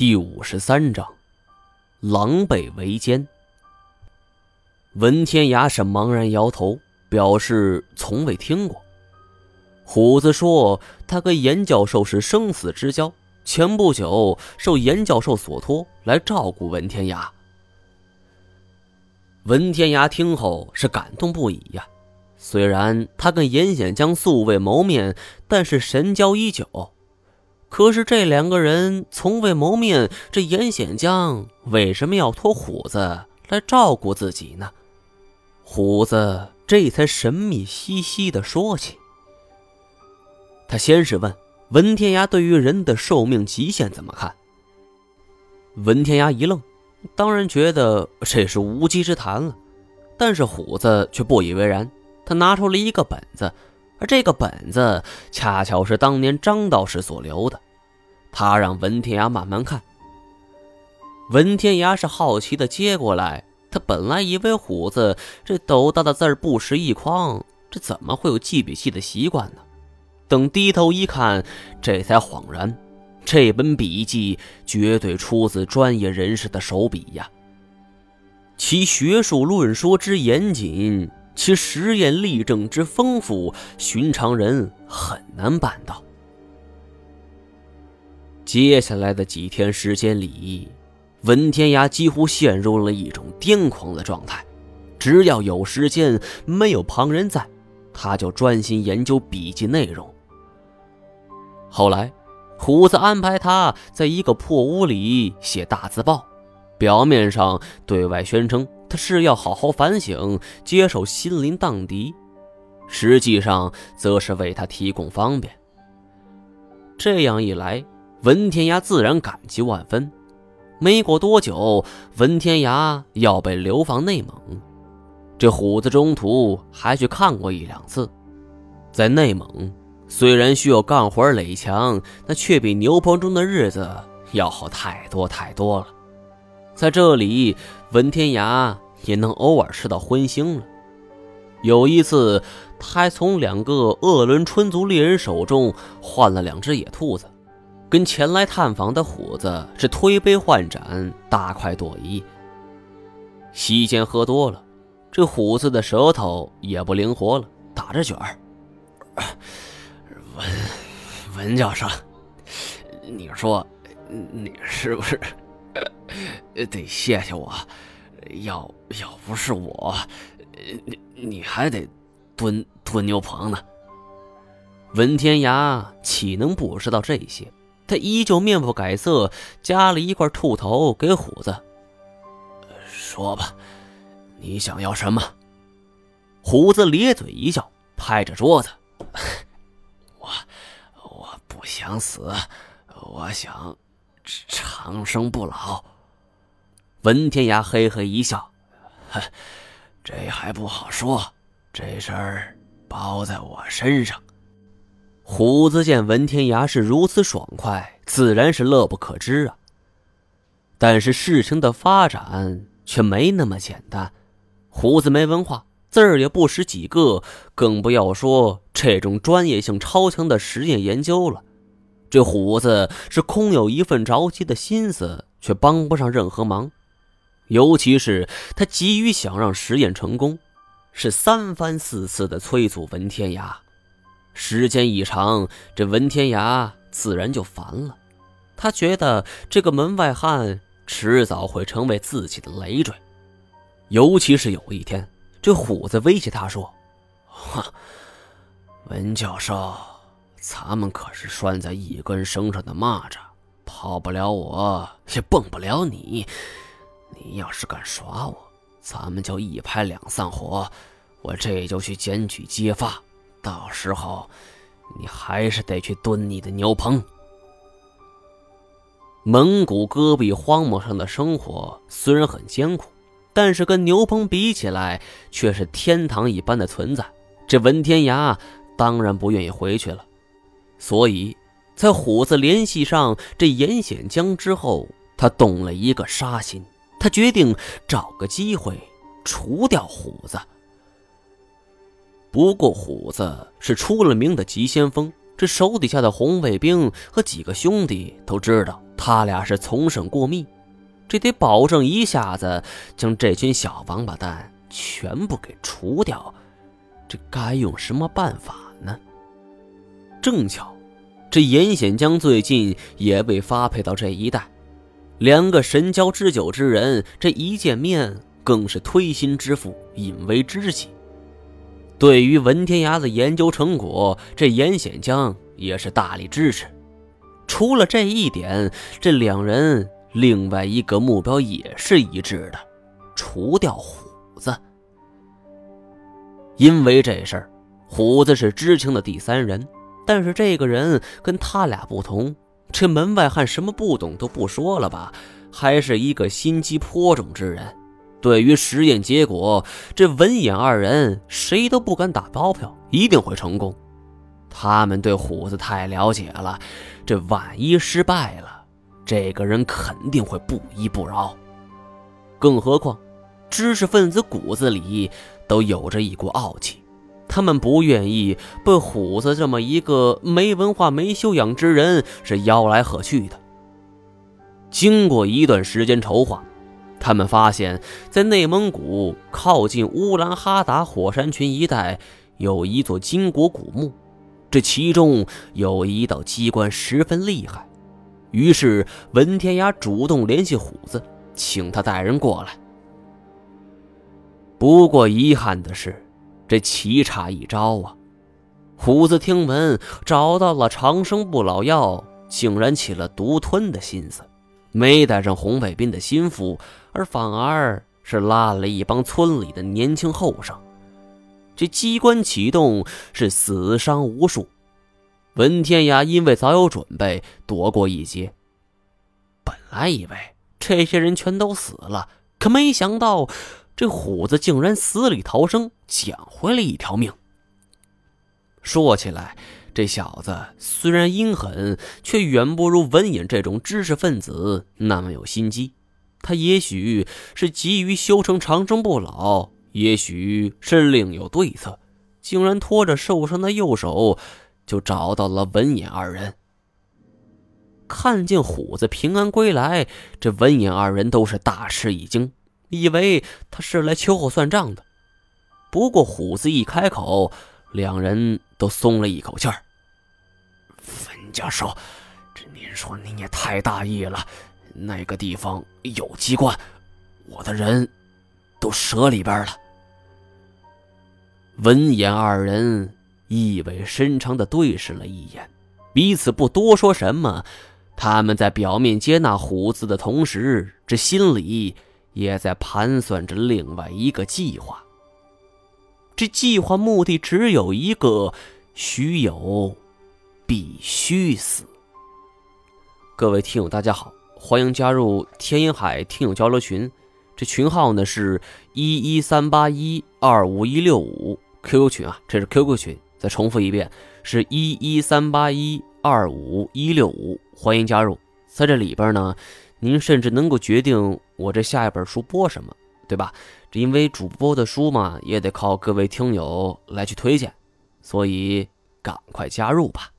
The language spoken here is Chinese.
第五十三章，狼狈为奸。文天涯是茫然摇头，表示从未听过。虎子说，他跟严教授是生死之交，前不久受严教授所托来照顾文天涯。文天涯听后是感动不已呀。虽然他跟严显江素未谋面，但是神交已久。可是这两个人从未谋面，这严显江为什么要托虎子来照顾自己呢？虎子这才神秘兮兮的说起。他先是问文天涯对于人的寿命极限怎么看。文天涯一愣，当然觉得这是无稽之谈了。但是虎子却不以为然，他拿出了一个本子。而这个本子恰巧是当年张道士所留的，他让文天涯慢慢看。文天涯是好奇的接过来，他本来以为虎子这斗大的字不识一筐，这怎么会有记笔记的习惯呢？等低头一看，这才恍然，这本笔记绝对出自专业人士的手笔呀，其学术论说之严谨。其实验例证之丰富，寻常人很难办到。接下来的几天时间里，文天涯几乎陷入了一种癫狂的状态。只要有时间，没有旁人在，他就专心研究笔记内容。后来，虎子安排他在一个破屋里写大字报，表面上对外宣称。他是要好好反省，接受心灵荡涤，实际上则是为他提供方便。这样一来，文天涯自然感激万分。没过多久，文天涯要被流放内蒙，这虎子中途还去看过一两次。在内蒙，虽然需要干活垒墙，那却比牛棚中的日子要好太多太多了。在这里，文天涯也能偶尔吃到荤腥了。有一次，他还从两个鄂伦春族猎人手中换了两只野兔子，跟前来探访的虎子是推杯换盏，大快朵颐。席间喝多了，这虎子的舌头也不灵活了，打着卷儿。文文教授，你说，你是不是？得谢谢我，要要不是我，你你还得蹲蹲牛棚呢。文天涯岂能不知道这些？他依旧面不改色，夹了一块兔头给虎子。说吧，你想要什么？虎子咧嘴一笑，拍着桌子：“ 我我不想死，我想长生不老。”文天涯嘿嘿一笑：“哼，这还不好说，这事儿包在我身上。”虎子见文天涯是如此爽快，自然是乐不可支啊。但是事情的发展却没那么简单。虎子没文化，字儿也不识几个，更不要说这种专业性超强的实验研究了。这虎子是空有一份着急的心思，却帮不上任何忙。尤其是他急于想让实验成功，是三番四次的催促文天涯。时间一长，这文天涯自然就烦了。他觉得这个门外汉迟早会成为自己的累赘。尤其是有一天，这虎子威胁他说：“哼，文教授，咱们可是拴在一根绳上的蚂蚱，跑不了我，也蹦不了你。”你要是敢耍我，咱们就一拍两散伙。我这就去检举揭发，到时候你还是得去蹲你的牛棚。蒙古戈壁荒漠上的生活虽然很艰苦，但是跟牛棚比起来，却是天堂一般的存在。这文天涯当然不愿意回去了，所以在虎子联系上这严显江之后，他动了一个杀心。他决定找个机会除掉虎子。不过虎子是出了名的急先锋，这手底下的红卫兵和几个兄弟都知道他俩是从生过密，这得保证一下子将这群小王八蛋全部给除掉。这该用什么办法呢？正巧，这严显江最近也被发配到这一带，两个神交之久之人，这一见面更是推心置腹，引为知己。对于文天涯的研究成果，这严显江也是大力支持。除了这一点，这两人另外一个目标也是一致的：除掉虎子。因为这事儿，虎子是知情的第三人，但是这个人跟他俩不同，这门外汉什么不懂都不说了吧，还是一个心机颇重之人。对于实验结果，这文眼二人谁都不敢打包票一定会成功。他们对虎子太了解了，这万一失败了，这个人肯定会不依不饶。更何况，知识分子骨子里。都有着一股傲气，他们不愿意被虎子这么一个没文化、没修养之人是吆来喝去的。经过一段时间筹划，他们发现，在内蒙古靠近乌兰哈达火山群一带有一座金国古墓，这其中有一道机关十分厉害。于是文天涯主动联系虎子，请他带人过来。不过遗憾的是，这棋差一招啊！虎子听闻找到了长生不老药，竟然起了独吞的心思，没带上红卫兵的心腹，而反而是拉了一帮村里的年轻后生。这机关启动是死伤无数，文天涯因为早有准备，躲过一劫。本来以为这些人全都死了，可没想到。这虎子竟然死里逃生，捡回了一条命。说起来，这小子虽然阴狠，却远不如文隐这种知识分子那么有心机。他也许是急于修成长生不老，也许是另有对策，竟然拖着受伤的右手就找到了文隐二人。看见虎子平安归来，这文隐二人都是大吃一惊。以为他是来秋后算账的，不过虎子一开口，两人都松了一口气儿。文教授，这您说您也太大意了。那个地方有机关，我的人都折里边了。闻言，二人意味深长的对视了一眼，彼此不多说什么。他们在表面接纳虎子的同时，这心里……也在盘算着另外一个计划。这计划目的只有一个：徐友必须死。各位听友，大家好，欢迎加入天音海听友交流群。这群号呢是一一三八一二五一六五 QQ 群啊，这是 QQ 群。再重复一遍，是一一三八一二五一六五，欢迎加入。在这里边呢。您甚至能够决定我这下一本书播什么，对吧？这因为主播的书嘛，也得靠各位听友来去推荐，所以赶快加入吧。